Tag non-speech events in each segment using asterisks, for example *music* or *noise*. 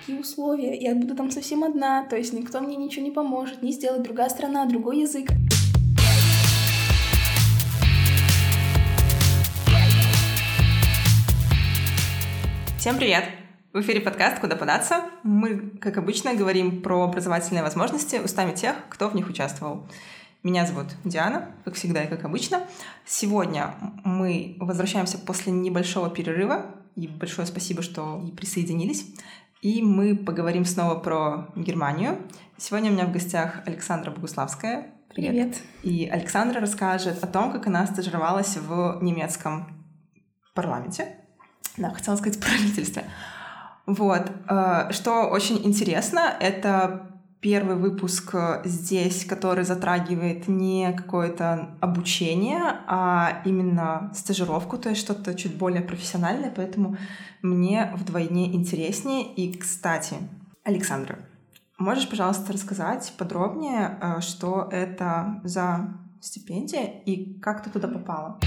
Какие условия? Я буду там совсем одна, то есть никто мне ничего не поможет, не сделать, другая страна, другой язык. Всем привет! В эфире подкаст «Куда податься». Мы, как обычно, говорим про образовательные возможности устами тех, кто в них участвовал. Меня зовут Диана, как всегда и как обычно. Сегодня мы возвращаемся после небольшого перерыва, и большое спасибо, что присоединились. И мы поговорим снова про Германию. Сегодня у меня в гостях Александра Богуславская. Привет. Привет. И Александра расскажет о том, как она стажировалась в немецком парламенте. Да, хотела сказать *laughs* правительстве. Вот. Э, что очень интересно, это первый выпуск здесь, который затрагивает не какое-то обучение, а именно стажировку, то есть что-то чуть более профессиональное, поэтому мне вдвойне интереснее. И, кстати, Александра, можешь, пожалуйста, рассказать подробнее, э, что это за стипендия и как ты туда попала?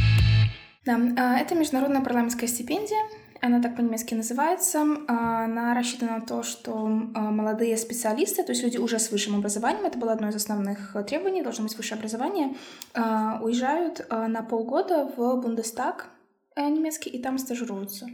Да, э, это международная парламентская стипендия. Она так по-немецки называется. А, она рассчитана на то, что а, молодые специалисты, то есть люди уже с высшим образованием, это было одно из основных требований, должно быть высшее образование, а, уезжают на полгода в Бундестаг э, немецкий и там стажируются.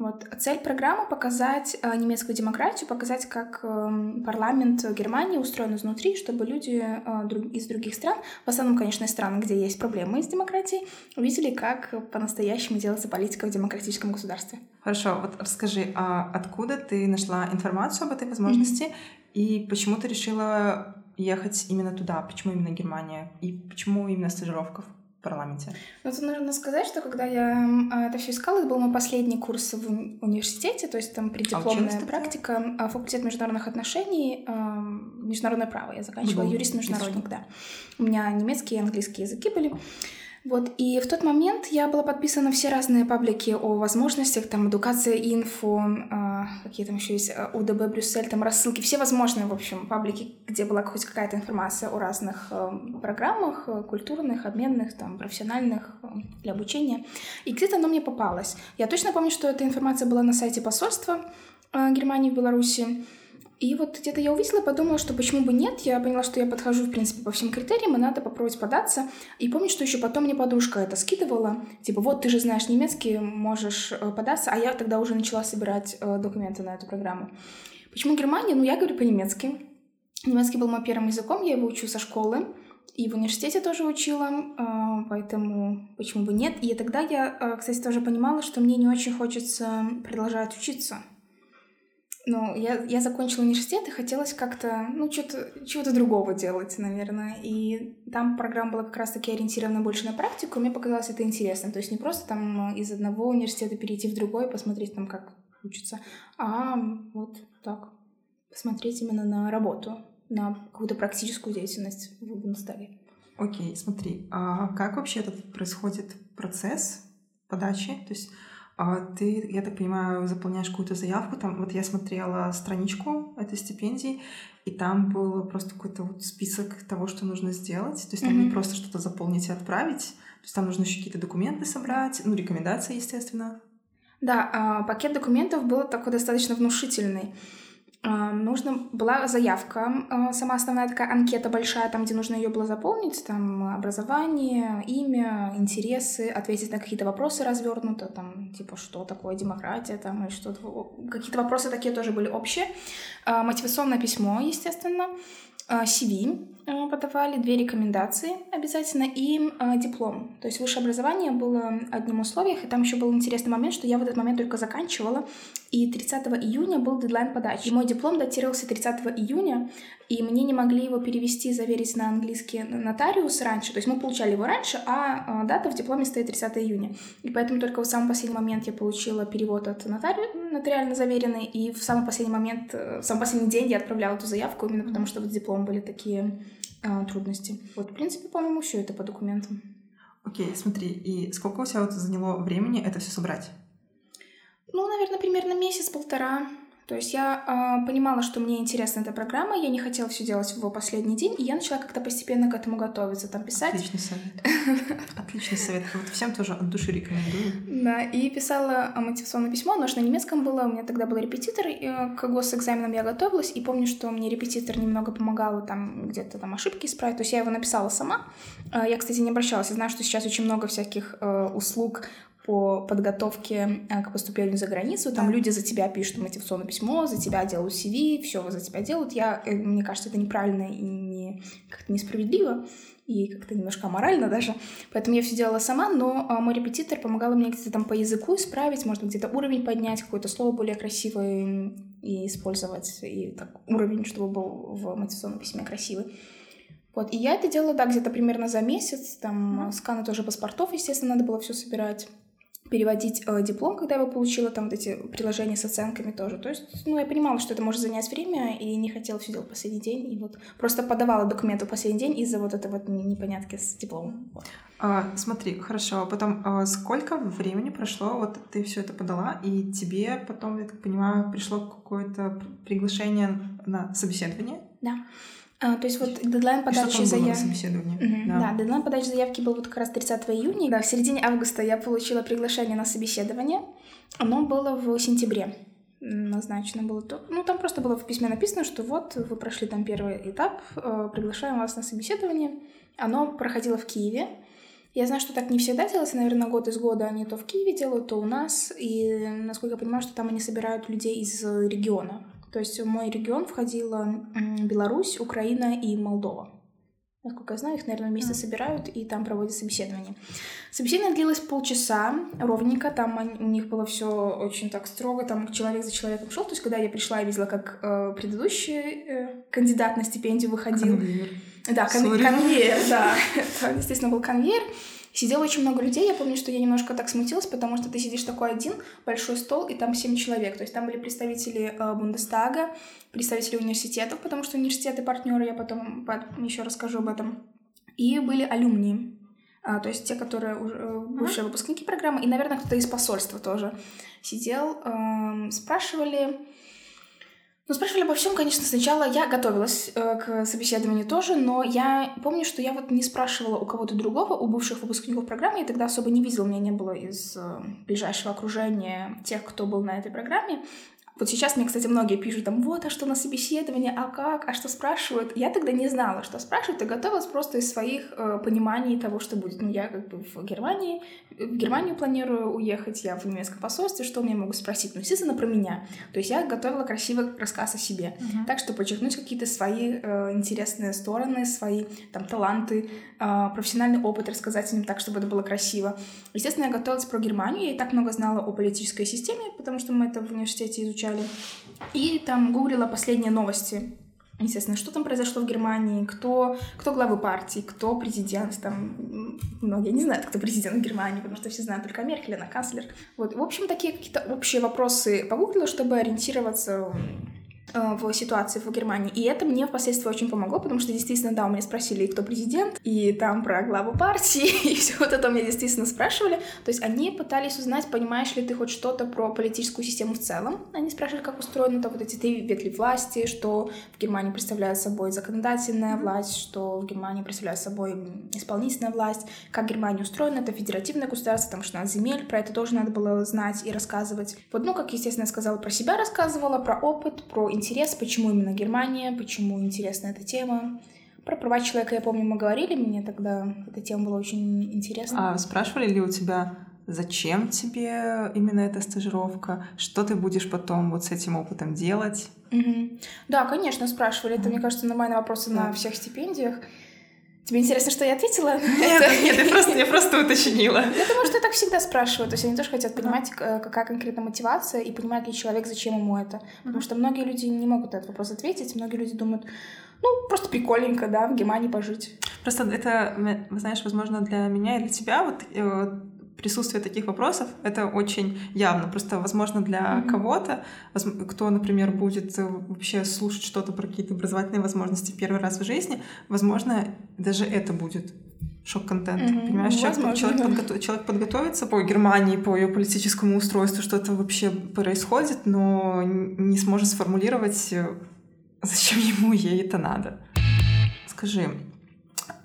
Вот. Цель программы — показать э, немецкую демократию, показать, как э, парламент Германии устроен изнутри, чтобы люди э, из других стран, в основном, конечно, из стран, где есть проблемы с демократией, увидели, как по-настоящему делается политика в демократическом государстве. Хорошо, вот расскажи, а откуда ты нашла информацию об этой возможности mm-hmm. и почему ты решила ехать именно туда? Почему именно Германия? И почему именно стажировка парламенте? Ну, тут нужно сказать, что когда я а, это все искала, это был мой последний курс в университете, то есть там преддипломная а практика, факультет международных отношений, международное право. Я заканчивала юрист-международник, да. У меня немецкий и английский языки были. Вот, и в тот момент я была подписана на все разные паблики о возможностях, там, эдукация, инфо, э, какие там еще есть, э, УДБ, Брюссель, там, рассылки, все возможные, в общем, паблики, где была хоть какая-то информация о разных э, программах, э, культурных, обменных, там, профессиональных, э, для обучения. И где-то оно мне попалось. Я точно помню, что эта информация была на сайте посольства э, Германии в Беларуси, и вот где-то я увидела, подумала, что почему бы нет. Я поняла, что я подхожу, в принципе, по всем критериям, и надо попробовать податься. И помню, что еще потом мне подружка это скидывала. Типа, вот ты же знаешь немецкий, можешь э, податься. А я тогда уже начала собирать э, документы на эту программу. Почему Германия? Ну, я говорю по-немецки. Немецкий был моим первым языком, я его учу со школы. И в университете тоже учила, э, поэтому почему бы нет. И тогда я, кстати, тоже понимала, что мне не очень хочется продолжать учиться. Ну, я, я закончила университет и хотелось как-то, ну, что-то, чего-то другого делать, наверное. И там программа была как раз-таки ориентирована больше на практику, и мне показалось это интересно. То есть не просто там из одного университета перейти в другой, посмотреть там, как учиться, а вот так, посмотреть именно на работу, на какую-то практическую деятельность в Бундестаге. Окей, смотри, а как вообще этот происходит процесс подачи? То есть а ты, я так понимаю, заполняешь какую-то заявку. Там, вот я смотрела страничку этой стипендии, и там был просто какой-то вот список того, что нужно сделать. То есть там mm-hmm. не просто что-то заполнить и отправить. То есть там нужно еще какие-то документы собрать, ну, рекомендации, естественно. Да, а, пакет документов был такой достаточно внушительный нужно была заявка, а, сама основная такая анкета большая, там, где нужно ее было заполнить, там образование, имя, интересы, ответить на какие-то вопросы развернуто, там, типа, что такое демократия, там, и что-то, какие-то вопросы такие тоже были общие. А, мотивационное письмо, естественно, CV а, подавали, две рекомендации обязательно и диплом. То есть высшее образование было одним условиях, и там еще был интересный момент, что я в этот момент только заканчивала, и 30 июня был дедлайн подачи. И мой диплом датировался 30 июня, и мне не могли его перевести, заверить на английский нотариус раньше. То есть мы получали его раньше, а, а дата в дипломе стоит 30 июня. И поэтому только в самый последний момент я получила перевод от нотари... нотариально заверенный, и в самый последний момент, э, в самый последний день я отправляла эту заявку, именно потому что вот с дипломом были такие а, трудности. Вот, в принципе, по-моему, все это по документам. Окей, okay, смотри, и сколько у тебя вот заняло времени это все собрать? Ну, наверное, примерно месяц-полтора. То есть я э, понимала, что мне интересна эта программа, я не хотела все делать в последний день, и я начала как-то постепенно к этому готовиться, там писать. Отличный совет. *laughs* Отличный совет. Вот всем тоже от души рекомендую. Да, и писала мотивационное письмо, оно же на немецком было, у меня тогда был репетитор, и э, к госэкзаменам я готовилась, и помню, что мне репетитор немного помогал там где-то там ошибки исправить, то есть я его написала сама. Э, я, кстати, не обращалась, я знаю, что сейчас очень много всяких э, услуг по подготовке э, к поступлению за границу. Там да. люди за тебя пишут мотивационное письмо, за тебя делают CV, все за тебя делают. Я, э, мне кажется, это неправильно и не, как-то несправедливо и как-то немножко аморально даже. Поэтому я все делала сама, но а, мой репетитор помогал мне где-то там по языку исправить, может где-то уровень поднять, какое-то слово более красивое и использовать, и так, уровень, чтобы был в мотивационном письме красивый. Вот, и я это делала, да, где-то примерно за месяц, там, mm-hmm. сканы тоже паспортов, естественно, надо было все собирать переводить э, диплом, когда я его получила, там вот эти приложения с оценками тоже. То есть, ну, я понимала, что это может занять время, и не хотела все делать в последний день. И вот просто подавала документы в последний день из-за вот этой вот непонятки с дипломом. Вот. А, смотри, хорошо. Потом, а сколько времени прошло, вот ты все это подала, и тебе потом, я так понимаю, пришло какое-то приглашение на собеседование? Да. А, то есть вот дедлайн подачи заявки. Угу, да. да, дедлайн подачи заявки был вот как раз 30 июня. Да, в середине августа я получила приглашение на собеседование. Оно было в сентябре назначено было то. Ну, там просто было в письме написано, что вот вы прошли там первый этап, э, приглашаем вас на собеседование. Оно проходило в Киеве. Я знаю, что так не всегда делается, наверное, год из года они то в Киеве делают, то у нас. И, насколько я понимаю, что там они собирают людей из региона. То есть в мой регион входила Беларусь, Украина и Молдова. Насколько я знаю, их, наверное, вместе собирают и там проводят собеседование. Собеседование длилось полчаса ровненько, там у них было все очень так строго, там человек за человеком шел. То есть, когда я пришла, я видела, как э, предыдущий э, кандидат на стипендию выходил. Конвейер. Да, кон- конвейер, да. *laughs* Это, естественно, был конвейер. Сидело очень много людей. Я помню, что я немножко так смутилась, потому что ты сидишь такой один, большой стол, и там семь человек. То есть там были представители э, Бундестага, представители университетов, потому что университеты партнеры, я потом еще расскажу об этом. И были алюмни. А, то есть те, которые уже э, бывшие выпускники программы, и, наверное, кто-то из посольства тоже сидел, э, спрашивали, ну, спрашивали обо всем, конечно, сначала я готовилась э, к собеседованию тоже, но я помню, что я вот не спрашивала у кого-то другого, у бывших выпускников программы, я тогда особо не видела, у меня не было из э, ближайшего окружения тех, кто был на этой программе. Вот сейчас мне, кстати, многие пишут там, вот, а что на собеседование, а как, а что спрашивают. Я тогда не знала, что спрашивают, и готовилась просто из своих э, пониманий того, что будет. Ну, я как бы в Германии, в Германию планирую уехать, я в немецком посольстве, что мне могут спросить? Ну, естественно, про меня. То есть я готовила красивый рассказ о себе. Uh-huh. Так что подчеркнуть какие-то свои э, интересные стороны, свои там таланты, э, профессиональный опыт рассказать им так, чтобы это было красиво. Естественно, я готовилась про Германию, я и так много знала о политической системе, потому что мы это в университете изучали изучали. И там гуглила последние новости. Естественно, что там произошло в Германии, кто, кто главы партии, кто президент, там, многие не знают, кто президент Германии, потому что все знают только Меркель, она канцлер. Вот, в общем, такие какие-то общие вопросы погуглила, чтобы ориентироваться в ситуации в Германии. И это мне впоследствии очень помогло, потому что действительно, да, у меня спросили, кто президент, и там про главу партии, *laughs* и все вот это меня действительно спрашивали. То есть они пытались узнать, понимаешь ли ты хоть что-то про политическую систему в целом. Они спрашивали, как устроены вот эти три ветви власти, что в Германии представляет собой законодательная власть, что в Германии представляет собой исполнительная власть, как Германия устроена, это федеративное государство, там 16 земель, про это тоже надо было знать и рассказывать. Вот, ну, как, естественно, я сказала, про себя рассказывала, про опыт, про интерес, почему именно Германия, почему интересна эта тема. Про права человека, я помню, мы говорили, мне тогда эта тема была очень интересна. А спрашивали ли у тебя, зачем тебе именно эта стажировка? Что ты будешь потом вот с этим опытом делать? Угу. Да, конечно, спрашивали. Это, мне кажется, нормальные вопросы да. на всех стипендиях. Тебе интересно, что я ответила? Нет, это... нет, я просто, я просто уточнила. Я думаю, что так всегда спрашивают. То есть они тоже хотят понимать, какая конкретно мотивация, и понимает ли человек, зачем ему это. Потому что многие люди не могут этот вопрос ответить. Многие люди думают, ну, просто прикольненько, да, в Германии пожить. Просто это, знаешь, возможно, для меня и для тебя вот э, присутствие таких вопросов это очень явно. Просто, возможно, для mm-hmm. кого-то, кто, например, будет э, вообще слушать что-то про какие-то образовательные возможности первый раз в жизни, возможно, даже это будет шок-контент. Mm-hmm. Понимаешь, человек, человек, подготов, человек подготовится по Германии, по ее политическому устройству, что-то вообще происходит, но не сможет сформулировать, э, *laughs* зачем ему ей это надо. Скажи,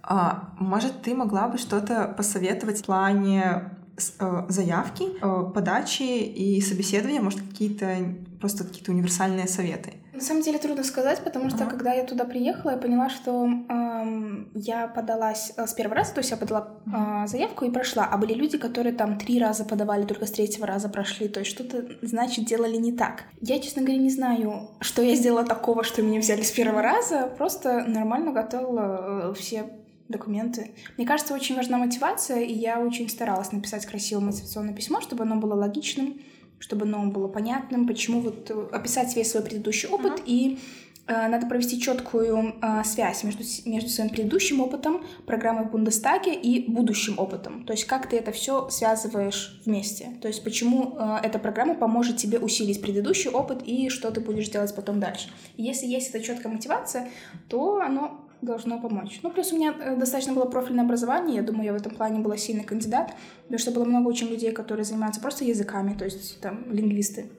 а, может, ты могла бы что-то посоветовать в плане заявки, э, подачи и собеседования, может, какие-то просто какие-то универсальные советы? На самом деле трудно сказать, потому что ага. когда я туда приехала, я поняла, что эм, я подалась э, с первого раза, то есть я подала э, заявку и прошла, а были люди, которые там три раза подавали, только с третьего раза прошли, то есть что-то, значит, делали не так. Я, честно говоря, не знаю, что я сделала такого, что меня взяли с первого раза, просто нормально готовила э, все документы. Мне кажется, очень важна мотивация, и я очень старалась написать красивое мотивационное письмо, чтобы оно было логичным, чтобы оно было понятным, почему вот э, описать весь свой предыдущий опыт uh-huh. и э, надо провести четкую э, связь между, между своим предыдущим опытом, программой в Бундестаге и будущим опытом. То есть как ты это все связываешь вместе. То есть почему э, эта программа поможет тебе усилить предыдущий опыт и что ты будешь делать потом дальше. И если есть эта четкая мотивация, то оно должно помочь. Ну, плюс у меня э, достаточно было профильное образование, я думаю, я в этом плане была сильный кандидат, потому что было много очень людей, которые занимаются просто языками, то есть там лингвисты,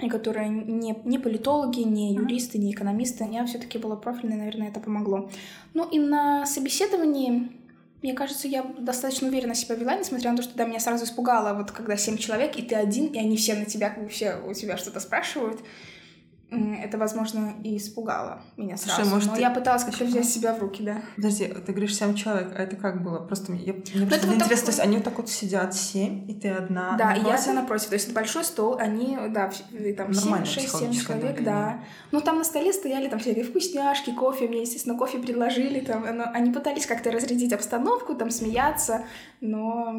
и которые не, не политологи, не юристы, не экономисты. Я все-таки была профильной, наверное, это помогло. Ну и на собеседовании мне кажется, я достаточно уверенно себя вела, несмотря на то, что да, меня сразу испугало, вот когда семь человек, и ты один, и они все на тебя, как бы все у тебя что-то спрашивают это, возможно, и испугало меня сразу. Слушай, может, Но ты... я пыталась как-то взять себя в руки, да. Подожди, ты говоришь семь человек, а это как было? Просто мне, мне просто вот интересно, так... то есть они вот так вот сидят семь, и ты одна Да, напротив? и я одна напротив. То есть это большой стол, они, да, там семь, шесть, семь человек, да. Ну, там на столе стояли там всякие вкусняшки, кофе, мне, естественно, кофе предложили, там, но они пытались как-то разрядить обстановку, там, смеяться, но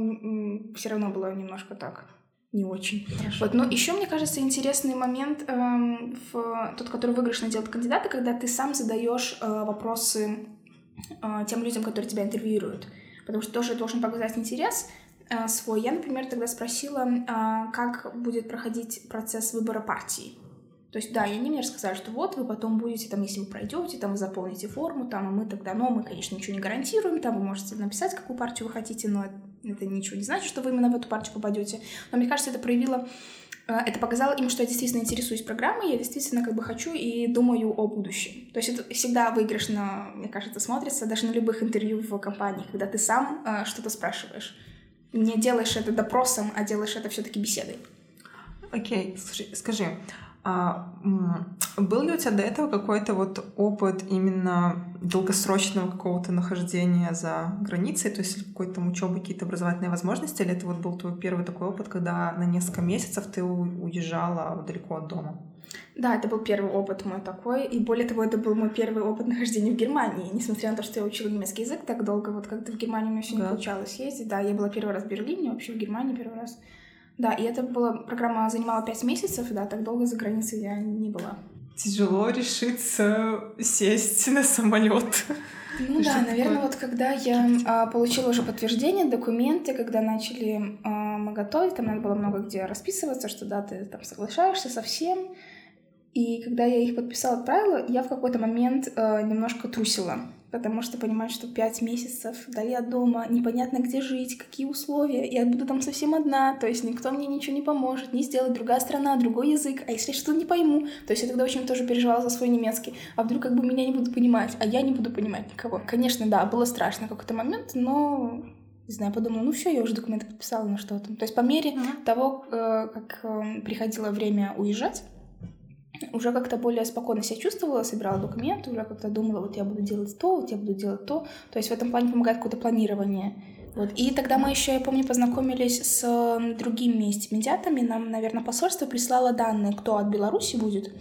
все равно было немножко так не очень. Хорошо. Вот, но еще мне кажется интересный момент эм, в тот, который выигрышно делает кандидата, когда ты сам задаешь э, вопросы э, тем людям, которые тебя интервьюируют, потому что тоже должен показать интерес э, свой. Я, например, тогда спросила, э, как будет проходить процесс выбора партии. То есть, да, и они мне рассказали, что вот вы потом будете, там, если вы пройдете, там, вы заполните форму, там, и мы тогда, но мы, конечно, ничего не гарантируем, там, вы можете написать, какую партию вы хотите, но это ничего не значит, что вы именно в эту партию попадете. Но мне кажется, это проявило э, это показало им, что я действительно интересуюсь программой, я действительно как бы хочу и думаю о будущем. То есть это всегда выигрышно, мне кажется, смотрится даже на любых интервью в компании, когда ты сам э, что-то спрашиваешь. Не делаешь это допросом, а делаешь это все-таки беседой. Окей, okay. скажи, скажи, а, был ли у тебя до этого какой-то вот опыт именно долгосрочного какого-то нахождения за границей, то есть какой-то там учебы, какие-то образовательные возможности, или это вот был твой первый такой опыт, когда на несколько месяцев ты уезжала далеко от дома? Да, это был первый опыт мой такой, и более того, это был мой первый опыт нахождения в Германии, несмотря на то, что я учила немецкий язык так долго, вот как-то в Германию у меня еще да. не получалось ездить, да, я была первый раз в Берлине, вообще в Германии первый раз, да, и это была программа занимала пять месяцев, да, так долго за границей я не была. Тяжело решиться сесть на самолет. Ну да, наверное, вот когда я а, получила уже подтверждение, документы, когда начали а, мы готовить, там надо было много где расписываться, что да, ты там соглашаешься со всем. И когда я их подписала, отправила, я в какой-то момент а, немножко трусила потому что понимать, что пять месяцев вдали от дома, непонятно где жить, какие условия, я буду там совсем одна, то есть никто мне ничего не поможет, не сделать, другая страна, другой язык, а если что-то не пойму, то есть я тогда очень тоже переживала за свой немецкий, а вдруг как бы меня не будут понимать, а я не буду понимать никого. Конечно, да, было страшно в какой-то момент, но не знаю, подумала, ну все, я уже документы подписала, на что там. То есть по мере mm-hmm. того, э, как э, приходило время уезжать, уже как-то более спокойно себя чувствовала, собирала документы, уже как-то думала, вот я буду делать то, вот я буду делать то. То есть в этом плане помогает какое-то планирование. Вот. И тогда мы еще, я помню, познакомились с другими стипендиатами. Нам, наверное, посольство прислало данные, кто от Беларуси будет.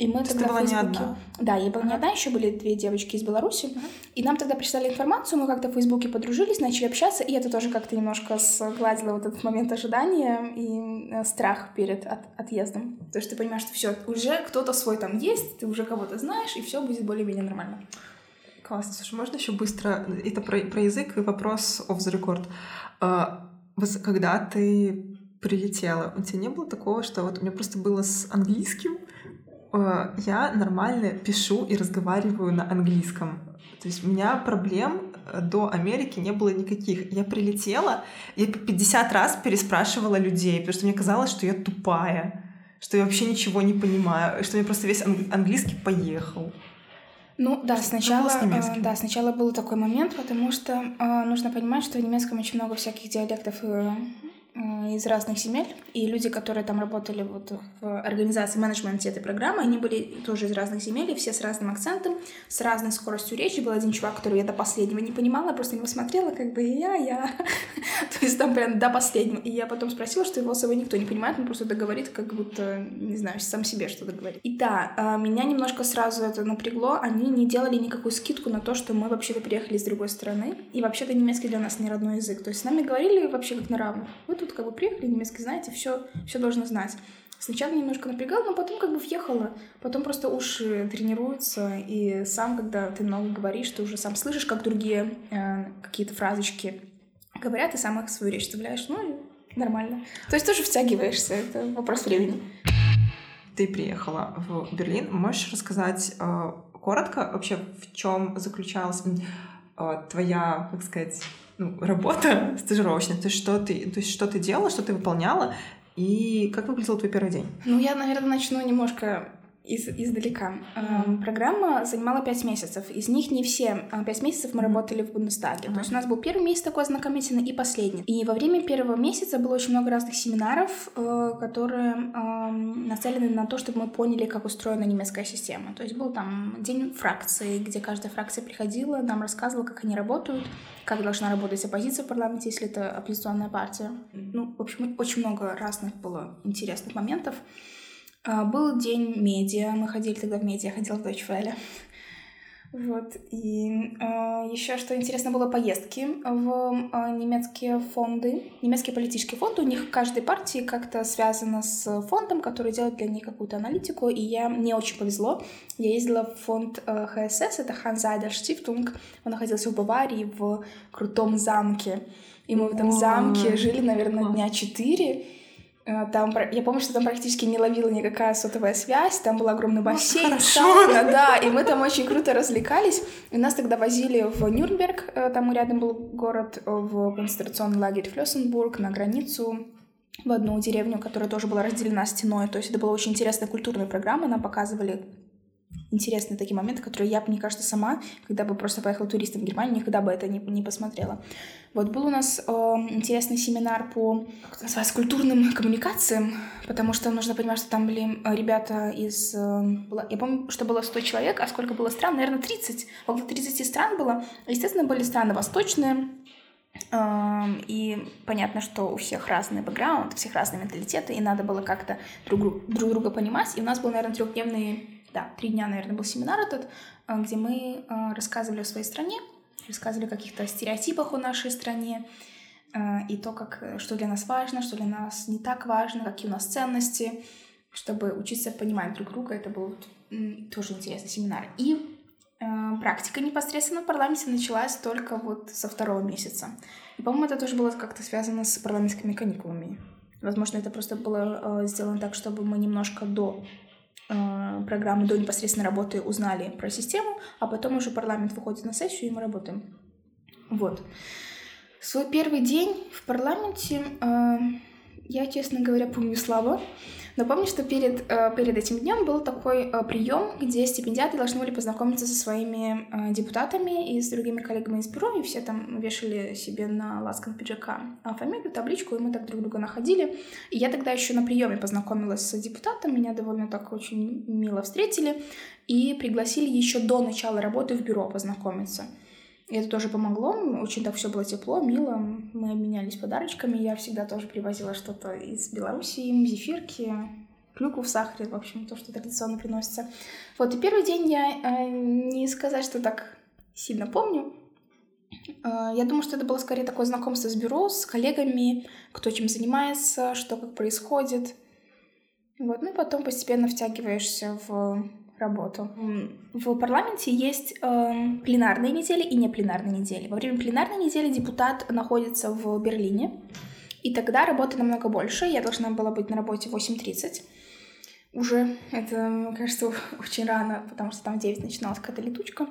И мы То тогда была Фейсбуке... не одна? Да, я была не одна, еще были две девочки из Беларуси. Uh-huh. И нам тогда прислали информацию, мы как-то в Фейсбуке подружились, начали общаться, и это тоже как-то немножко сгладило вот этот момент ожидания и э, страх перед от, отъездом. То есть ты понимаешь, что все, уже кто-то свой там есть, ты уже кого-то знаешь, и все будет более-менее нормально. Классно. Слушай, можно еще быстро... Это про, про язык и вопрос off the record. А, когда ты прилетела, у тебя не было такого, что вот у меня просто было с английским, я нормально пишу и разговариваю на английском. То есть у меня проблем до Америки не было никаких. Я прилетела, я 50 раз переспрашивала людей, потому что мне казалось, что я тупая, что я вообще ничего не понимаю, что мне просто весь английский поехал. Ну да, сначала, э, да, сначала был такой момент, потому что э, нужно понимать, что в немецком очень много всяких диалектов и Э, из разных земель, и люди, которые там работали вот в организации менеджменте этой программы, они были тоже из разных земель, и все с разным акцентом, с разной скоростью речи. Был один чувак, который я до последнего не понимала, просто не смотрела, как бы я, я. *laughs* То есть там прям до последнего. И я потом спросила, что его собой никто не понимает, он просто договорит, как будто, не знаю, сам себе что-то говорит. И да, э, меня немножко сразу это напрягло, они не делали никакую скидку на то, что мы вообще-то приехали с другой стороны, и вообще-то немецкий для нас не родной язык. То есть с нами говорили вообще как на равных. Вот тут как бы приехали, немецкий знаете, все, все должны знать. Сначала немножко напрягал, но потом как бы въехала. Потом просто уши тренируются, и сам, когда ты много говоришь, ты уже сам слышишь, как другие э, какие-то фразочки говорят, и сам их свою речь вставляешь. Ну, нормально. То есть тоже втягиваешься, это вопрос времени. Ты приехала в Берлин. Можешь рассказать э, коротко вообще, в чем заключалась э, твоя, как сказать, ну, работа *laughs* стажировочная, то есть что ты, то есть что ты делала, что ты выполняла, и как выглядел твой первый день? Ну, я, наверное, начну немножко из, издалека. Mm-hmm. Программа занимала пять месяцев. Из них не все а, пять месяцев мы работали в Бундестаге. Mm-hmm. То есть у нас был первый месяц такой ознакомительный и последний. И во время первого месяца было очень много разных семинаров, э, которые нацелены на то, чтобы мы поняли, как устроена немецкая система. То есть был там день фракции, где каждая фракция приходила, нам рассказывала, как они работают, как должна работать оппозиция в парламенте, если это оппозиционная партия. Ну, в общем, очень много разных было интересных моментов. А, был день медиа, мы ходили тогда в медиа, ходила в Deutsche Welle. Вот. И э, еще что интересно было поездки в э, немецкие фонды, немецкие политические фонды. У них каждой партии как-то связано с фондом, который делает для них какую-то аналитику. И я мне очень повезло. Я ездила в фонд э, ХСС, это Hansa Stiftung. Он находился в Баварии в крутом замке. И мы в этом замке жили, наверное, дня четыре. Э, там, я помню, что там практически не ловила никакая сотовая связь, там был огромный бассейн, сауна, да, и мы там очень круто развлекались. И нас тогда возили в Нюрнберг, э, там рядом был город, э, в концентрационный лагерь Флёсенбург, на границу, в одну деревню, которая тоже была разделена стеной. То есть это была очень интересная культурная программа, нам показывали интересные такие моменты, которые я, мне кажется, сама, когда бы просто поехала туристом в Германию, никогда бы это не, не посмотрела. Вот был у нас э, интересный семинар по, как называется, культурным коммуникациям, потому что нужно понимать, что там были э, ребята из... Э, было, я помню, что было 100 человек, а сколько было стран? Наверное, 30. Около 30 стран было. Естественно, были страны восточные, эм, и понятно, что у всех разный бэкграунд, у всех разные менталитеты, и надо было как-то друг, друг друга понимать. И у нас был, наверное, трехдневный да, три дня, наверное, был семинар этот, э, где мы э, рассказывали о своей стране, рассказывали о каких-то стереотипах о нашей стране, э, и то, как, что для нас важно, что для нас не так важно, какие у нас ценности, чтобы учиться понимать друг друга. Это был тоже интересный семинар. И практика непосредственно в парламенте началась только вот со второго месяца. И, по-моему, это тоже было как-то связано с парламентскими каникулами. Возможно, это просто было сделано так, чтобы мы немножко до программы до непосредственной работы узнали про систему, а потом уже парламент выходит на сессию, и мы работаем. Вот. Свой первый день в парламенте э, я, честно говоря, помню слабо. Но помню, что перед, э, перед этим днем был такой э, прием, где стипендиаты должны были познакомиться со своими э, депутатами и с другими коллегами из бюро, и все там вешали себе на ласкан пиджака фамилию, табличку, и мы так друг друга находили. И я тогда еще на приеме познакомилась с депутатом, меня довольно так очень мило встретили, и пригласили еще до начала работы в бюро познакомиться. И это тоже помогло. Очень так все было тепло, мило. Мы обменялись подарочками. Я всегда тоже привозила что-то из Белоруссии, зефирки, клюкву в сахаре, в общем, то, что традиционно приносится. Вот, и первый день я э, не сказать, что так сильно помню. Э, я думаю, что это было скорее такое знакомство с бюро, с коллегами, кто чем занимается, что как происходит. Вот, ну и потом постепенно втягиваешься в работу. В парламенте есть э, пленарные недели и непленарные недели. Во время пленарной недели депутат находится в Берлине, и тогда работы намного больше. Я должна была быть на работе в 8.30. Уже это, мне кажется, *laughs* очень рано, потому что там в 9 начиналась какая-то летучка.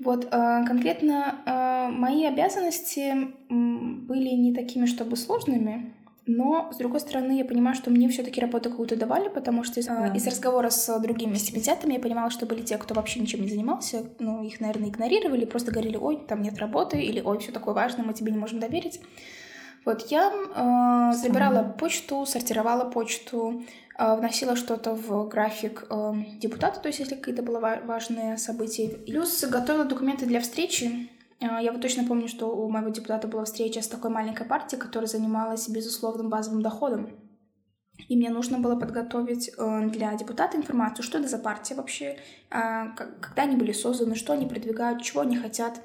Вот конкретно мои обязанности были не такими, чтобы сложными, но, с другой стороны, я понимаю, что мне все таки работу какую-то давали, потому что из, да. из разговора с другими стипендиатами я понимала, что были те, кто вообще ничем не занимался, ну, их, наверное, игнорировали, просто говорили, ой, там нет работы, или ой, все такое важное, мы тебе не можем доверить. Вот я э, забирала почту, сортировала почту, э, вносила что-то в график э, депутата, то есть если какие-то было важные события. Плюс готовила документы для встречи а, я вот точно помню, что у моего депутата была встреча с такой маленькой партией, которая занималась безусловным базовым доходом. И мне нужно было подготовить э, для депутата информацию, что это за партия вообще, а, когда они были созданы, что они продвигают, чего они хотят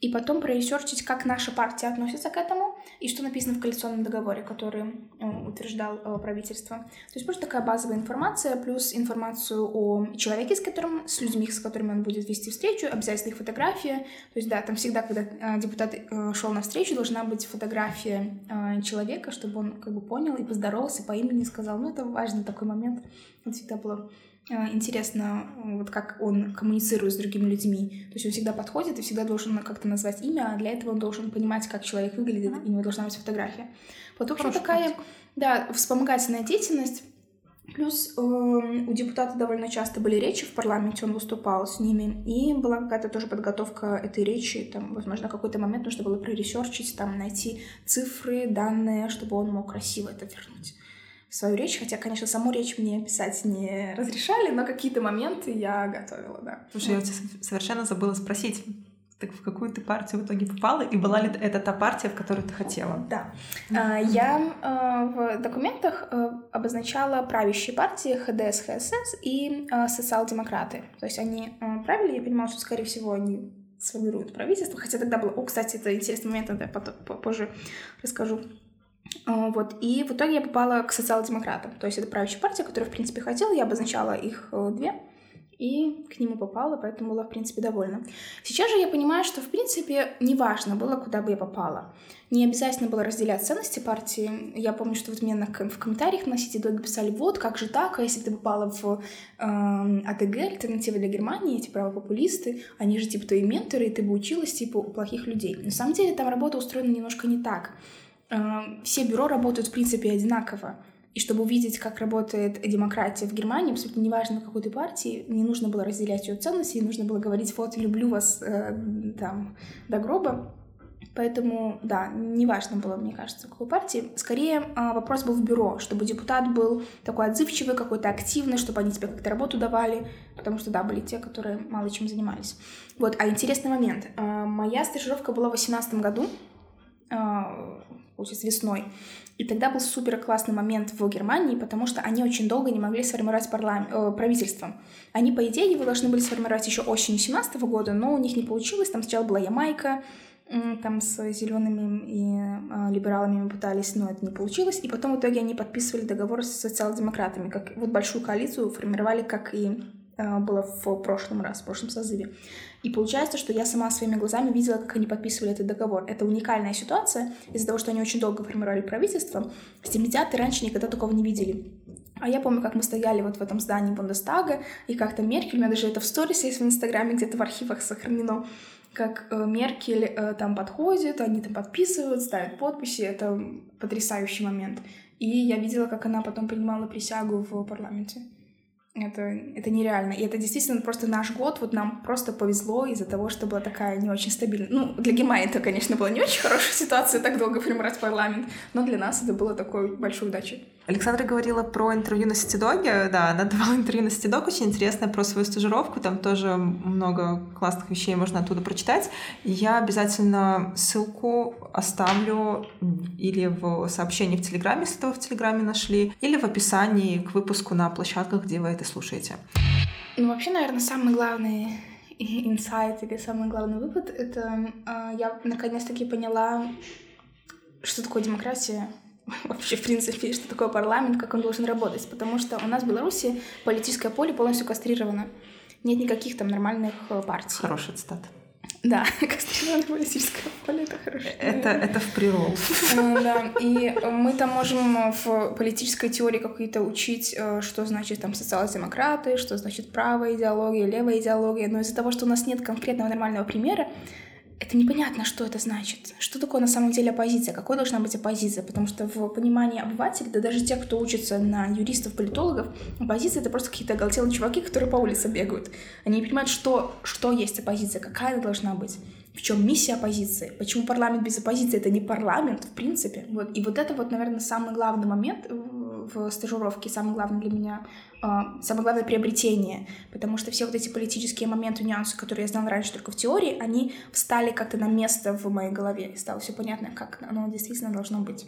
и потом проресерчить, как наша партия относится к этому и что написано в коалиционном договоре, который э, утверждал э, правительство. То есть просто такая базовая информация, плюс информацию о человеке, с которым, с людьми, с которыми он будет вести встречу, обязательно их фотография. То есть да, там всегда, когда э, депутат шел на встречу, должна быть фотография человека, чтобы он как бы понял и поздоровался по имени, сказал. Ну, это важный такой момент. Это всегда было интересно, вот как он коммуницирует с другими людьми. То есть он всегда подходит и всегда должен как-то назвать имя, а для этого он должен понимать, как человек выглядит, и у него должна быть фотография. Вот, в общем, такая, практика. да, вспомогательная деятельность. Плюс э, у депутата довольно часто были речи в парламенте, он выступал с ними, и была какая-то тоже подготовка этой речи, там, возможно, какой-то момент нужно было проресерчить, там, найти цифры, данные, чтобы он мог красиво это вернуть свою речь, хотя, конечно, саму речь мне писать не разрешали, но какие-то моменты я готовила, да. Слушай, вот. я тебя совершенно забыла спросить, так в какую ты партию в итоге попала, и была ли это та партия, в которую ты хотела? Да. Mm-hmm. Я а, в документах а, обозначала правящие партии ХДС, ХСС и социал-демократы. То есть они правили, я понимала, что, скорее всего, они сформируют правительство, хотя тогда было... О, кстати, это интересный момент, это я позже расскажу. А, вот. И в итоге я попала к социал-демократам. То есть это правящая партия, которую, в принципе, хотела. Я обозначала их э, две и к нему попала, поэтому была, в принципе, довольна. Сейчас же я понимаю, что, в принципе, неважно было, куда бы я попала. Не обязательно было разделять ценности партии. Я помню, что вот мне на, в комментариях на сети Доги писали, вот, как же так, а если ты попала в э, АТГ, альтернатива для Германии, эти правопопулисты, они же, типа, твои менторы, и ты бы училась, типа, у плохих людей. На самом деле там работа устроена немножко не так. Эм, все бюро работают, в принципе, одинаково. И чтобы увидеть, как работает демократия в Германии, абсолютно неважно, какой ты партии, не нужно было разделять ее ценности, не нужно было говорить, вот, люблю вас э, там до гроба. Поэтому, да, неважно было, мне кажется, какой партии. Скорее, э, вопрос был в бюро, чтобы депутат был такой отзывчивый, какой-то активный, чтобы они тебе как-то работу давали, потому что, да, были те, которые мало чем занимались. Вот, а интересный момент. Э, моя стажировка была в 2018 году, э, получается, весной. И тогда был супер классный момент в Германии, потому что они очень долго не могли сформировать парламент, э, правительство. Они, по идее, его должны были сформировать еще осенью 17 года, но у них не получилось. Там сначала была Ямайка, там с зелеными и э, либералами пытались, но это не получилось. И потом в итоге они подписывали договор с социал-демократами, как вот большую коалицию формировали, как и было в прошлом раз, в прошлом созыве. И получается, что я сама своими глазами видела, как они подписывали этот договор. Это уникальная ситуация из-за того, что они очень долго формировали правительство. Стимлитяты раньше никогда такого не видели. А я помню, как мы стояли вот в этом здании Бундестага, и как-то Меркель, у меня даже это в сторис есть в Инстаграме, где-то в архивах сохранено, как э, Меркель э, там подходит, они там подписывают, ставят подписи, это потрясающий момент. И я видела, как она потом принимала присягу в парламенте. Это, это нереально. И это действительно просто наш год. Вот нам просто повезло из-за того, что была такая не очень стабильная... Ну, для Германии это, конечно, была не очень хорошая ситуация, так долго формировать парламент, но для нас это было такой большой удачей. Александра говорила про интервью на Ситидоге. Да, она давала интервью на Ситидог, очень интересное про свою стажировку. Там тоже много классных вещей можно оттуда прочитать. Я обязательно ссылку оставлю или в сообщении в Телеграме, если вы в Телеграме нашли, или в описании к выпуску на площадках, где вы это слушаете. Ну, вообще, наверное, самый главный инсайт или самый главный вывод — это э, я наконец-таки поняла, что такое демократия, *laughs* вообще, в принципе, что такое парламент, как он должен работать. Потому что у нас в Беларуси политическое поле полностью кастрировано. Нет никаких там нормальных э, партий. Хорошая цитата. Да, *laughs* кастрированное политическое поле — это хорошо. Это, это в прирол. Да, и мы там можем в политической теории какие-то учить, э, что значит там социал-демократы, что значит правая идеология, левая идеология, но из-за того, что у нас нет конкретного нормального примера, это непонятно, что это значит. Что такое на самом деле оппозиция? Какой должна быть оппозиция? Потому что в понимании обывателей, да даже тех, кто учится на юристов, политологов, оппозиция — это просто какие-то оголтелые чуваки, которые по улице бегают. Они не понимают, что, что есть оппозиция, какая она должна быть. В чем миссия оппозиции? Почему парламент без оппозиции? Это не парламент, в принципе. Вот. И вот это вот, наверное, самый главный момент в стажировке, самый главный для меня, а, самое главное приобретение, потому что все вот эти политические моменты, нюансы, которые я знала раньше только в теории, они встали как-то на место в моей голове, и стало все понятно, как оно действительно должно быть.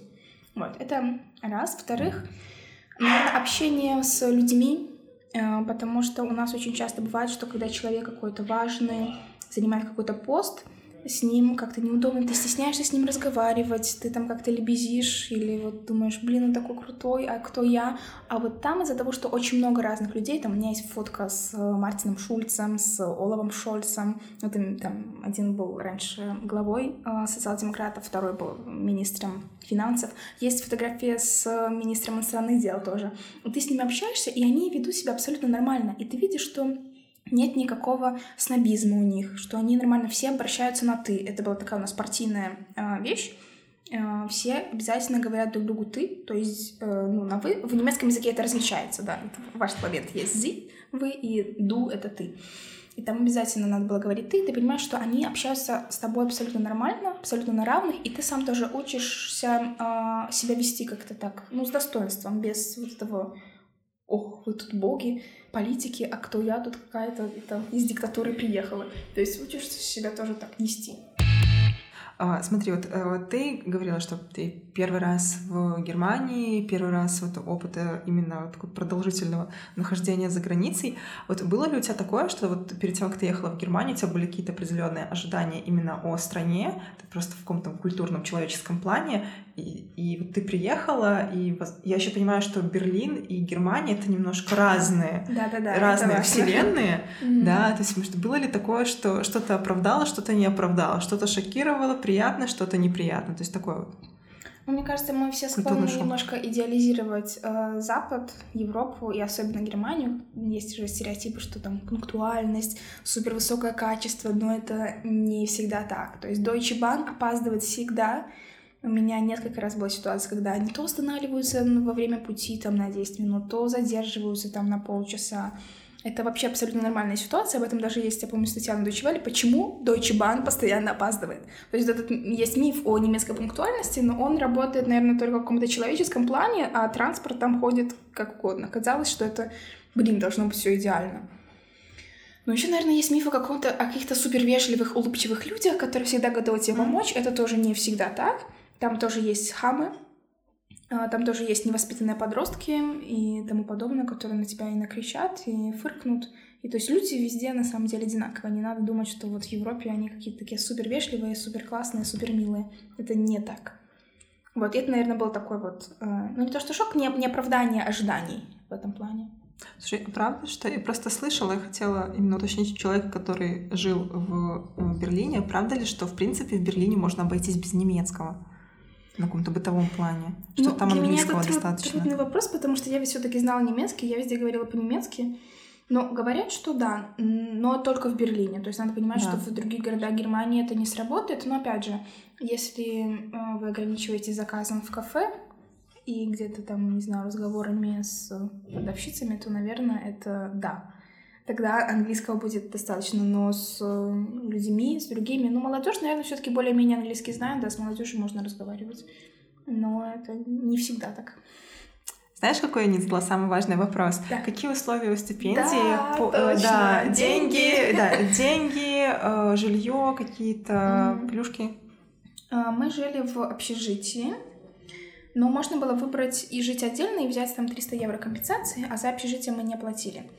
Вот, это раз. Наверное, общение с людьми, а, потому что у нас очень часто бывает, что когда человек какой-то важный, занимает какой-то пост, с ним как-то неудобно, ты стесняешься с ним разговаривать, ты там как-то лебезишь или вот думаешь, блин, он такой крутой, а кто я? А вот там из-за того, что очень много разных людей, там у меня есть фотка с э, Мартином Шульцем, с Оловом Шольцем, вот там один был раньше главой э, социал-демократов, второй был министром финансов, есть фотография с министром иностранных дел тоже. Ты с ними общаешься, и они ведут себя абсолютно нормально, и ты видишь, что нет никакого снобизма у них, что они нормально все обращаются на «ты». Это была такая у нас партийная э, вещь. Э, все обязательно говорят друг другу «ты», то есть э, ну, на «вы». В немецком языке это различается, да. Это ваш момент есть «зи», «вы» и «ду» — это «ты». И там обязательно надо было говорить «ты», ты понимаешь, что они общаются с тобой абсолютно нормально, абсолютно на равных, и ты сам тоже учишься э, себя вести как-то так, ну, с достоинством, без вот этого «ох, вы тут боги», политики, а кто я тут какая-то там из диктатуры приехала. То есть учишься себя тоже так нести. А, смотри, вот, э, вот ты говорила, что ты первый раз в Германии, первый раз вот опыта именно такого продолжительного нахождения за границей. Вот было ли у тебя такое, что вот перед тем, как ты ехала в Германию, у тебя были какие-то определенные ожидания именно о стране, ты просто в каком-то культурном, человеческом плане, и, и вот ты приехала, и я еще понимаю, что Берлин и Германия это немножко разные, да, да, да, разные вселенные, *laughs* да, то есть может, было ли такое, что что-то оправдало, что-то не оправдало, что-то шокировало, приятно, что-то неприятно, то есть такое вот. Ну, мне кажется, мы все склонны немножко идеализировать э, Запад, Европу и особенно Германию. Есть же стереотипы, что там пунктуальность, супервысокое качество, но это не всегда так. То есть Deutsche Bahn опаздывает всегда, у меня несколько раз была ситуация, когда они то останавливаются во время пути там на 10 минут, то задерживаются там на полчаса. Это вообще абсолютно нормальная ситуация. Об этом даже есть, я помню, статья на Deutsche Welle, почему Deutsche Bahn постоянно опаздывает. То есть этот есть миф о немецкой пунктуальности, но он работает, наверное, только в каком-то человеческом плане, а транспорт там ходит как угодно. Казалось, что это, блин, должно быть все идеально. Но еще, наверное, есть миф о, каком-то, о каких-то супервежливых, улыбчивых людях, которые всегда готовы тебе помочь. Это тоже не всегда так. Там тоже есть хамы, там тоже есть невоспитанные подростки и тому подобное, которые на тебя и накричат, и фыркнут. И то есть люди везде на самом деле одинаковые. Не надо думать, что вот в Европе они какие-то такие супер вежливые, супер классные, супер милые. Это не так. Вот, и это, наверное, был такой вот, э, ну не то что шок, не, не оправдание ожиданий в этом плане. Слушай, правда, что я просто слышала, я хотела именно уточнить человека, который жил в, в Берлине, правда ли, что в принципе в Берлине можно обойтись без немецкого? На каком-то бытовом плане? Что ну, там английского это достаточно? трудный вопрос, потому что я ведь все-таки знала немецкий, я везде говорила по-немецки. Но говорят, что да, но только в Берлине. То есть надо понимать, да. что в других городах Германии это не сработает. Но опять же, если э, вы ограничиваетесь заказом в кафе и где-то там, не знаю, разговорами с продавщицами, то, наверное, это да тогда английского будет достаточно, но с э, людьми, с другими, ну, молодежь, наверное, все-таки более-менее английский знает, да, с молодежью можно разговаривать, но это не всегда так. Знаешь, какой не задала самый важный вопрос? Да. Какие условия у стипендии? Да, по, э, точно. да деньги, *laughs* да, деньги, э, жилье, какие-то mm. плюшки. А, мы жили в общежитии, но можно было выбрать и жить отдельно, и взять там 300 евро компенсации, а за общежитие мы не платили.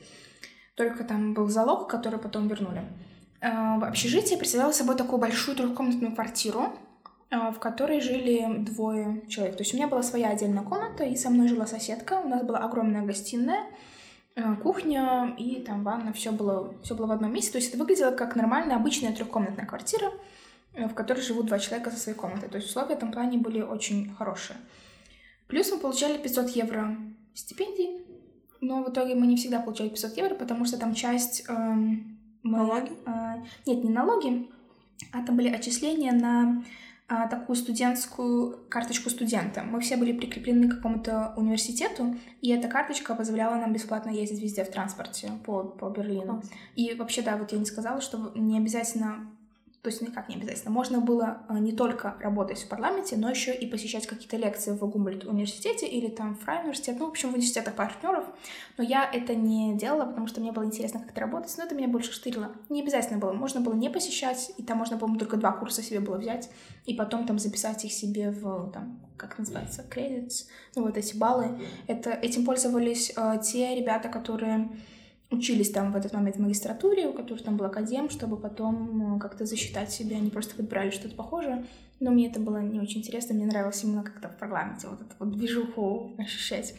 Только там был залог, который потом вернули. Э, в общежитии представляло собой такую большую трехкомнатную квартиру, э, в которой жили двое человек. То есть у меня была своя отдельная комната, и со мной жила соседка. У нас была огромная гостиная, кухня и там ванна, все было, все было в одном месте. То есть это выглядело как нормальная, обычная трехкомнатная квартира, в которой живут два человека со своей комнатой. То есть условия в этом плане были очень хорошие. Плюс мы получали 500 евро стипендий, но в итоге мы не всегда получали 500 евро, потому что там часть... Эм, мы, налоги? Э, нет, не налоги, а там были отчисления на э, такую студентскую карточку студента. Мы все были прикреплены к какому-то университету, и эта карточка позволяла нам бесплатно ездить везде в транспорте по, по Берлину. И вообще, да, вот я не сказала, что не обязательно то есть никак не обязательно. Можно было э, не только работать в парламенте, но еще и посещать какие-то лекции в Гумбольд университете или там в Фрай университет, ну, в общем, в университетах партнеров. Но я это не делала, потому что мне было интересно, как это работать, но это меня больше штырило. Не обязательно было. Можно было не посещать, и там можно, по-моему, только два курса себе было взять, и потом там записать их себе в, там, как называется, credits, ну, вот эти баллы. Это, этим пользовались э, те ребята, которые учились там в этот момент в магистратуре, у которых там был академ, чтобы потом э, как-то засчитать себя, они просто подбирали что-то похожее. Но мне это было не очень интересно, мне нравилось именно как-то в парламенте вот эту вот движуху ощущать.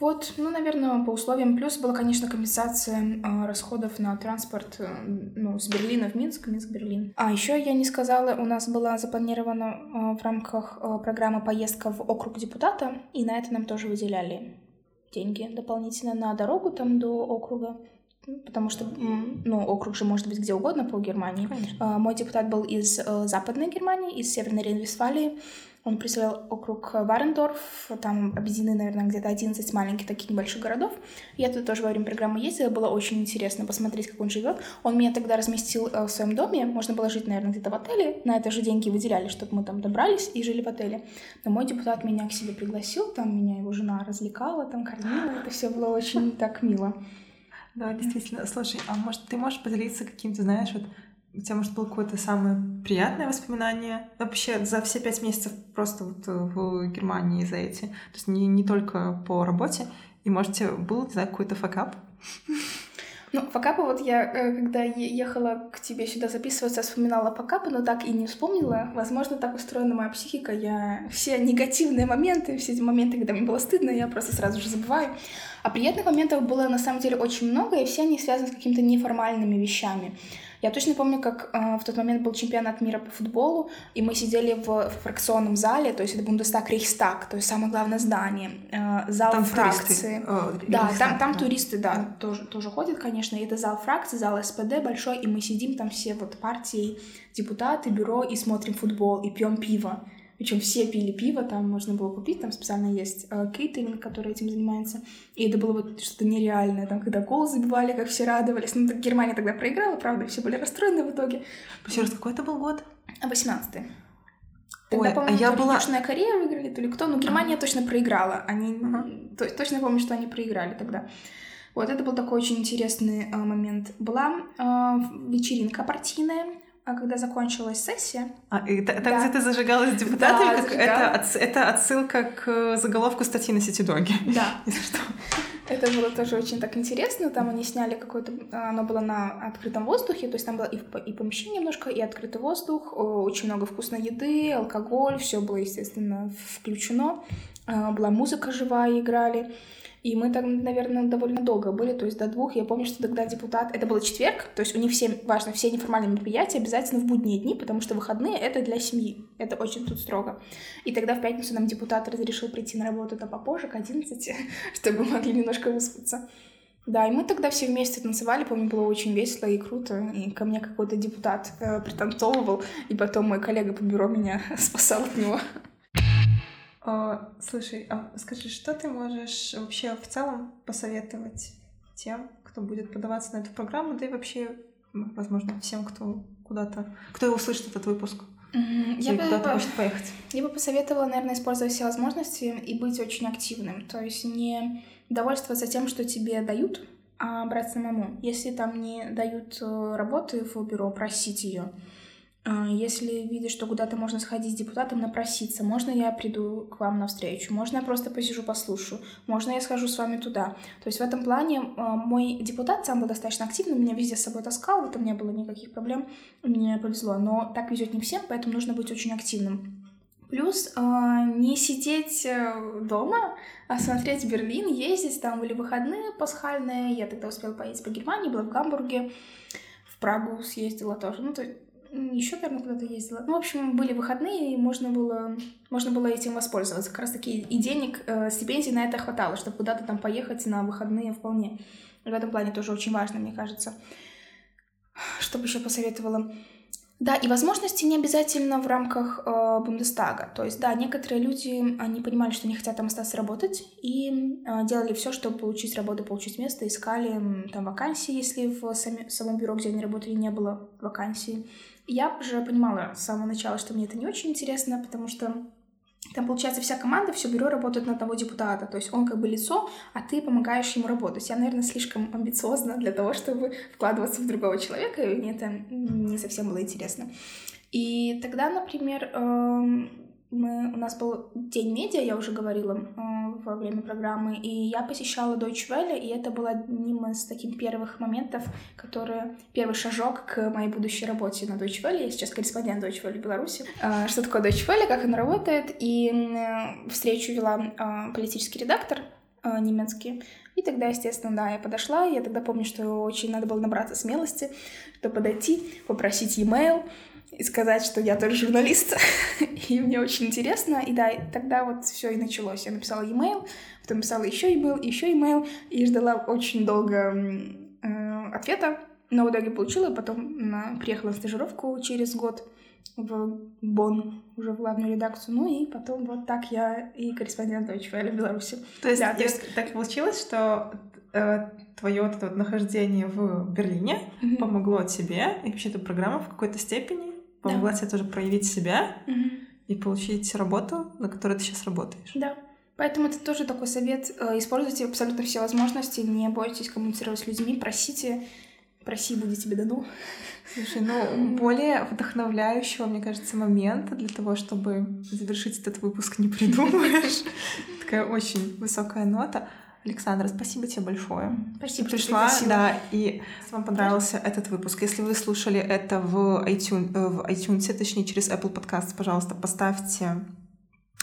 Вот, ну, наверное, по условиям. Плюс была, конечно, компенсация э, расходов на транспорт э, ну, с Берлина в Минск, Минск-Берлин. А еще я не сказала, у нас была запланирована э, в рамках э, программы поездка в округ депутата, и на это нам тоже выделяли деньги дополнительно на дорогу там до округа, потому что, ну, округ же может быть где угодно по Германии. Конечно. А, мой депутат был из э, Западной Германии, из Северной Рейн-Вестфалии. Он представлял округ Варендорф, там объединены, наверное, где-то 11 маленьких таких небольших городов. Я туда тоже во время программы ездила, было очень интересно посмотреть, как он живет. Он меня тогда разместил э, в своем доме, можно было жить, наверное, где-то в отеле, на это же деньги выделяли, чтобы мы там добрались и жили в отеле. Но мой депутат меня к себе пригласил, там меня его жена развлекала, там кормила, это все было очень *laughs* так мило. Да, действительно. Слушай, а может ты можешь поделиться каким-то, знаешь, вот у тебя, может, было какое-то самое приятное воспоминание вообще за все пять месяцев просто вот в Германии за эти? То есть не, не только по работе. И, может, был, не знаю, какой-то факап? Ну, факапы вот я, э, когда ехала к тебе сюда записываться, вспоминала факапы, но так и не вспомнила. Возможно, так устроена моя психика. Я все негативные моменты, все эти моменты, когда мне было стыдно, я просто сразу же забываю. А приятных моментов было на самом деле очень много, и все они связаны с какими-то неформальными вещами. Я точно помню, как э, в тот момент был чемпионат мира по футболу, и мы сидели в, в фракционном зале, то есть это Бундестаг Рейхстаг, то есть самое главное здание, э, зал там фракции. О, да, там, там да. туристы, да, да, Тоже, тоже ходят, конечно, и это зал фракции, зал СПД большой, и мы сидим там все вот партии, депутаты, бюро, и смотрим футбол, и пьем пиво. Причем все пили пиво, там можно было купить, там специально есть э, кейтеринг, который этим занимается. И это было вот что-то нереальное, там, когда гол забивали, как все радовались. Ну, так Германия тогда проиграла, правда, все были расстроены в итоге. Еще раз, какой это был год? 18-й. Тогда, Ой, а я была... Южная Корея выиграли, то ли кто, но Германия а. точно проиграла. Они... То, точно помню, что они проиграли тогда. Вот это был такой очень интересный э, момент. Была э, вечеринка партийная, а когда закончилась сессия... А, и там, да. где ты зажигалась депутатами, да, как это, это отсылка к заголовку статьи на Ситидоге. *laughs* Да. *laughs* Если что. Это было тоже очень так интересно. Там они сняли какое-то... Оно было на открытом воздухе, то есть там было и, и помещение немножко, и открытый воздух, очень много вкусной еды, алкоголь, все было, естественно, включено. А, была музыка живая, играли. И мы там, наверное, довольно долго были, то есть до двух. Я помню, что тогда депутат... Это был четверг, то есть у них все, важно, все неформальные мероприятия обязательно в будние дни, потому что выходные — это для семьи. Это очень тут строго. И тогда в пятницу нам депутат разрешил прийти на работу-то попозже, к 11, *laughs* чтобы могли немножко выспаться. Да, и мы тогда все вместе танцевали, помню, было очень весело и круто. И ко мне какой-то депутат э, пританцовывал, и потом мой коллега по бюро меня *laughs* спасал от него. А, слушай, а скажи, что ты можешь вообще в целом посоветовать тем, кто будет подаваться на эту программу, да и вообще, возможно, всем, кто куда-то, кто услышит этот выпуск? Mm-hmm. Я бы, куда-то хочет поехать. Я бы посоветовала, наверное, использовать все возможности и быть очень активным. То есть не довольствоваться тем, что тебе дают, а брать самому. Если там не дают э, работы в бюро, просить ее. А, если видишь, что куда-то можно сходить с депутатом, напроситься, можно я приду к вам навстречу, можно я просто посижу, послушаю, можно я схожу с вами туда. То есть в этом плане а, мой депутат сам был достаточно активным, меня везде с собой таскал, в этом не было никаких проблем, мне повезло. Но так везет не всем, поэтому нужно быть очень активным. Плюс э, не сидеть э, дома, а смотреть Берлин, ездить. Там были выходные пасхальные. Я тогда успела поездить по Германии, была в Гамбурге, в Прагу съездила тоже. Ну, то еще, наверное, куда-то ездила. Ну, в общем, были выходные, и можно было, можно было этим воспользоваться. Как раз таки и денег, э, стипендий на это хватало, чтобы куда-то там поехать на выходные вполне. В этом плане тоже очень важно, мне кажется. Что бы еще посоветовала? Да, и возможности не обязательно в рамках э, Бундестага. То есть, да, некоторые люди, они понимали, что не хотят там остаться работать, и э, делали все, чтобы получить работу, получить место, искали там вакансии, если в сами, самом бюро, где они работали, не было вакансий. Я уже понимала с самого начала, что мне это не очень интересно, потому что там, получается, вся команда, все бюро работает на одного депутата. То есть он как бы лицо, а ты помогаешь ему работать. Я, наверное, слишком амбициозна для того, чтобы вкладываться в другого человека, и мне это не совсем было интересно. И тогда, например, эм, мы, у нас был День медиа, я уже говорила э, во время программы, и я посещала Deutsche Welle, и это был одним из таких первых моментов, которые... Первый шажок к моей будущей работе на Deutsche Welle. Я сейчас корреспондент Deutsche Welle в Беларуси. Э, что такое Deutsche Welle, как она работает, и э, встречу вела политический редактор немецкий, и тогда, естественно, да, я подошла, я тогда помню, что очень надо было набраться смелости, чтобы подойти, попросить e-mail, и сказать, что я тоже журналист, *laughs* и мне очень интересно. И да, тогда вот все и началось. Я написала e-mail, потом написала еще e-mail, еще e-mail, и ждала очень долго э, ответа, но в итоге получила, потом на, приехала на стажировку через год в Бон, уже в главную редакцию, ну и потом вот так я и корреспондент Deutsche Welle в Беларуси. То есть, да, то есть так получилось, что э, твое вот это вот нахождение в Берлине mm-hmm. помогло тебе, и вообще эта программа в какой-то степени помогла да. тебе тоже проявить себя угу. и получить работу, на которой ты сейчас работаешь. Да. Поэтому это тоже такой совет. Э, используйте абсолютно все возможности, не бойтесь коммуницировать с людьми, просите, проси, будет тебе дано. Слушай, ну, более вдохновляющего, мне кажется, момента для того, чтобы завершить этот выпуск, не придумаешь. *laughs* Такая очень высокая нота. Александра, спасибо тебе большое. Спасибо, что пришла. Да, и если вам понравился этот выпуск, если вы слушали это в iTunes, э, в iTunes, точнее через Apple Podcast, пожалуйста, поставьте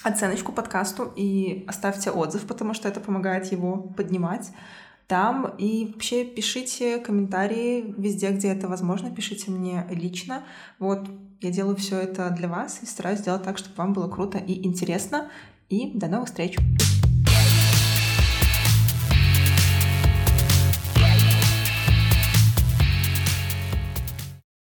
оценочку подкасту и оставьте отзыв, потому что это помогает его поднимать там. И вообще пишите комментарии везде, где это возможно. Пишите мне лично. Вот я делаю все это для вас и стараюсь сделать так, чтобы вам было круто и интересно. И до новых встреч!